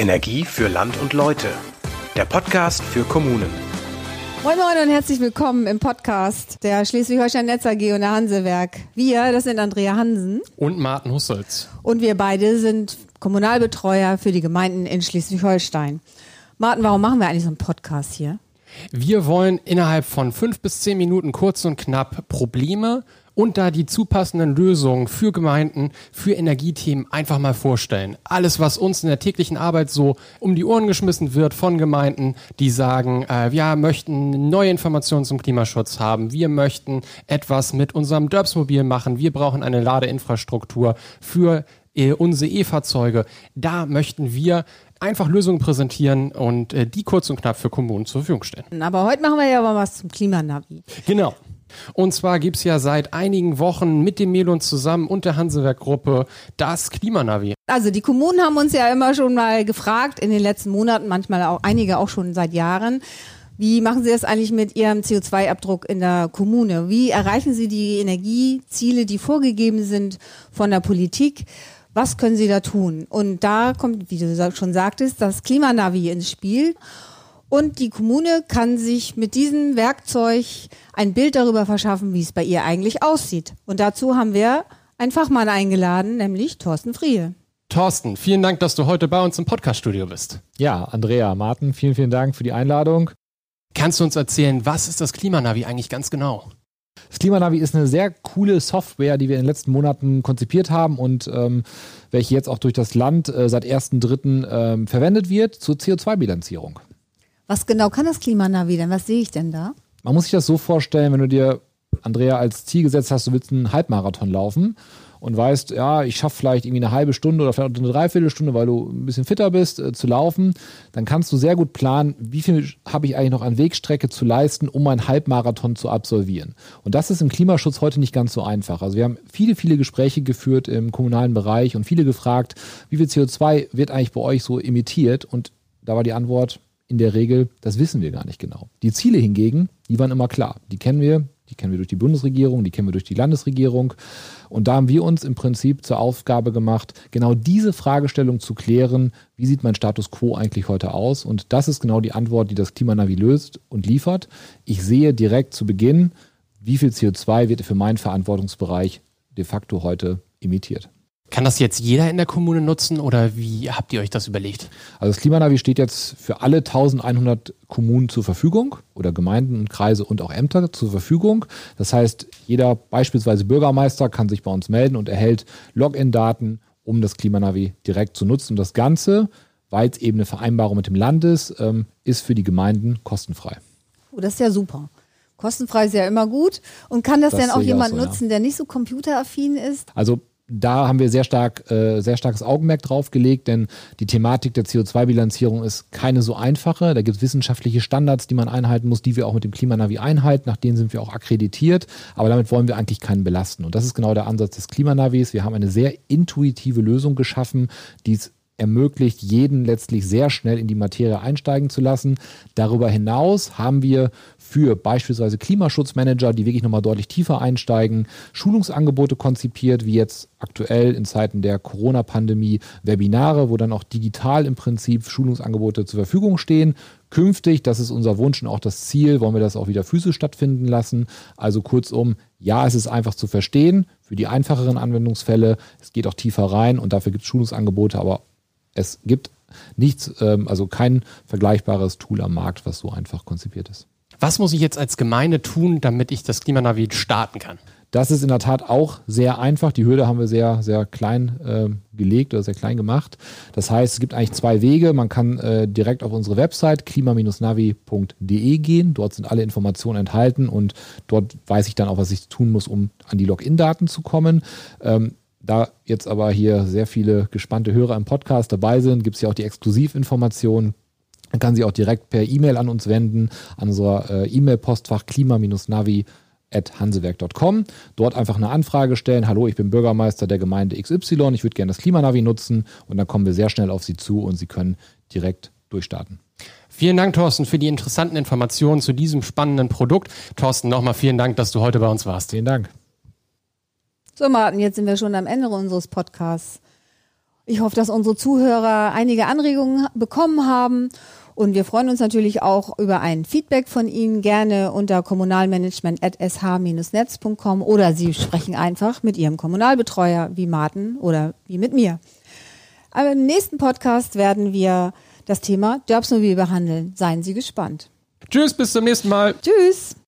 Energie für Land und Leute. Der Podcast für Kommunen. Moin Moin und herzlich willkommen im Podcast der Schleswig-Holstein Netz AG und der Hansewerk. Wir, das sind Andrea Hansen. Und Martin Husselz. Und wir beide sind Kommunalbetreuer für die Gemeinden in Schleswig-Holstein. Martin, warum machen wir eigentlich so einen Podcast hier? Wir wollen innerhalb von fünf bis zehn Minuten kurz und knapp Probleme und da die zupassenden Lösungen für Gemeinden, für Energiethemen einfach mal vorstellen. Alles, was uns in der täglichen Arbeit so um die Ohren geschmissen wird von Gemeinden, die sagen, äh, wir möchten neue Informationen zum Klimaschutz haben, wir möchten etwas mit unserem Dörbsmobil machen, wir brauchen eine Ladeinfrastruktur für äh, unsere E-Fahrzeuge. Da möchten wir einfach Lösungen präsentieren und äh, die kurz und knapp für Kommunen zur Verfügung stellen. Aber heute machen wir ja mal was zum Klimanavi. Genau. Und zwar gibt's ja seit einigen Wochen mit dem Melon zusammen und der Hansewerk-Gruppe das Klimanavi. Also die Kommunen haben uns ja immer schon mal gefragt in den letzten Monaten, manchmal auch einige auch schon seit Jahren. Wie machen Sie das eigentlich mit Ihrem CO2-Abdruck in der Kommune? Wie erreichen Sie die Energieziele, die vorgegeben sind von der Politik? Was können Sie da tun? Und da kommt, wie du schon sagtest, das Klimanavi ins Spiel. Und die Kommune kann sich mit diesem Werkzeug ein Bild darüber verschaffen, wie es bei ihr eigentlich aussieht. Und dazu haben wir einen Fachmann eingeladen, nämlich Thorsten Frie. Thorsten, vielen Dank, dass du heute bei uns im Podcaststudio bist. Ja, Andrea, Martin, vielen, vielen Dank für die Einladung. Kannst du uns erzählen, was ist das Klimanavi eigentlich ganz genau? Das Klimanavi ist eine sehr coole Software, die wir in den letzten Monaten konzipiert haben und ähm, welche jetzt auch durch das Land äh, seit 1.3. Ähm, verwendet wird zur CO2-Bilanzierung. Was genau kann das Klimanavi denn? Was sehe ich denn da? Man muss sich das so vorstellen, wenn du dir, Andrea, als Ziel gesetzt hast, du willst einen Halbmarathon laufen und weißt, ja, ich schaffe vielleicht irgendwie eine halbe Stunde oder vielleicht eine Dreiviertelstunde, weil du ein bisschen fitter bist, äh, zu laufen, dann kannst du sehr gut planen, wie viel habe ich eigentlich noch an Wegstrecke zu leisten, um einen Halbmarathon zu absolvieren. Und das ist im Klimaschutz heute nicht ganz so einfach. Also wir haben viele, viele Gespräche geführt im kommunalen Bereich und viele gefragt, wie viel CO2 wird eigentlich bei euch so emittiert? Und da war die Antwort, in der Regel, das wissen wir gar nicht genau. Die Ziele hingegen, die waren immer klar. Die kennen wir, die kennen wir durch die Bundesregierung, die kennen wir durch die Landesregierung. Und da haben wir uns im Prinzip zur Aufgabe gemacht, genau diese Fragestellung zu klären, wie sieht mein Status quo eigentlich heute aus? Und das ist genau die Antwort, die das Klimanavi löst und liefert. Ich sehe direkt zu Beginn, wie viel CO2 wird für meinen Verantwortungsbereich de facto heute emittiert. Kann das jetzt jeder in der Kommune nutzen oder wie habt ihr euch das überlegt? Also das Klimanavi steht jetzt für alle 1100 Kommunen zur Verfügung oder Gemeinden und Kreise und auch Ämter zur Verfügung. Das heißt, jeder beispielsweise Bürgermeister kann sich bei uns melden und erhält Login-Daten, um das Klimanavi direkt zu nutzen. Und das Ganze, weil es eben eine Vereinbarung mit dem Land ist, ähm, ist für die Gemeinden kostenfrei. Oh, das ist ja super. Kostenfrei ist ja immer gut. Und kann das, das denn auch jemand auch so, nutzen, ja. der nicht so computeraffin ist? Also da haben wir sehr stark, äh, sehr starkes Augenmerk drauf gelegt, denn die Thematik der CO2-Bilanzierung ist keine so einfache. Da gibt es wissenschaftliche Standards, die man einhalten muss, die wir auch mit dem Klimanavi einhalten. Nach denen sind wir auch akkreditiert. Aber damit wollen wir eigentlich keinen belasten. Und das ist genau der Ansatz des Klimanavis. Wir haben eine sehr intuitive Lösung geschaffen, die es ermöglicht, jeden letztlich sehr schnell in die Materie einsteigen zu lassen. Darüber hinaus haben wir für beispielsweise Klimaschutzmanager, die wirklich nochmal deutlich tiefer einsteigen, Schulungsangebote konzipiert, wie jetzt aktuell in Zeiten der Corona-Pandemie Webinare, wo dann auch digital im Prinzip Schulungsangebote zur Verfügung stehen. Künftig, das ist unser Wunsch und auch das Ziel, wollen wir das auch wieder physisch stattfinden lassen. Also kurzum, ja, es ist einfach zu verstehen für die einfacheren Anwendungsfälle. Es geht auch tiefer rein und dafür gibt es Schulungsangebote, aber es gibt nichts, ähm, also kein vergleichbares Tool am Markt, was so einfach konzipiert ist. Was muss ich jetzt als Gemeinde tun, damit ich das Klimanavi starten kann? Das ist in der Tat auch sehr einfach. Die Hürde haben wir sehr, sehr klein äh, gelegt oder sehr klein gemacht. Das heißt, es gibt eigentlich zwei Wege. Man kann äh, direkt auf unsere Website klima-navi.de gehen. Dort sind alle Informationen enthalten und dort weiß ich dann auch, was ich tun muss, um an die Login-Daten zu kommen. Ähm, da jetzt aber hier sehr viele gespannte Hörer im Podcast dabei sind, gibt es ja auch die Exklusivinformationen dann kann sie auch direkt per E-Mail an uns wenden, an unser äh, E-Mail-Postfach klima-navi hansewerk.com. Dort einfach eine Anfrage stellen. Hallo, ich bin Bürgermeister der Gemeinde XY. Ich würde gerne das Klimanavi nutzen. Und dann kommen wir sehr schnell auf Sie zu und Sie können direkt durchstarten. Vielen Dank, Thorsten, für die interessanten Informationen zu diesem spannenden Produkt. Thorsten, nochmal vielen Dank, dass du heute bei uns warst. Vielen Dank. So, Martin, jetzt sind wir schon am Ende unseres Podcasts. Ich hoffe, dass unsere Zuhörer einige Anregungen bekommen haben. Und wir freuen uns natürlich auch über ein Feedback von Ihnen gerne unter kommunalmanagement.sh-netz.com oder Sie sprechen einfach mit Ihrem Kommunalbetreuer wie Martin oder wie mit mir. Aber im nächsten Podcast werden wir das Thema Derbsmobil behandeln. Seien Sie gespannt. Tschüss, bis zum nächsten Mal. Tschüss!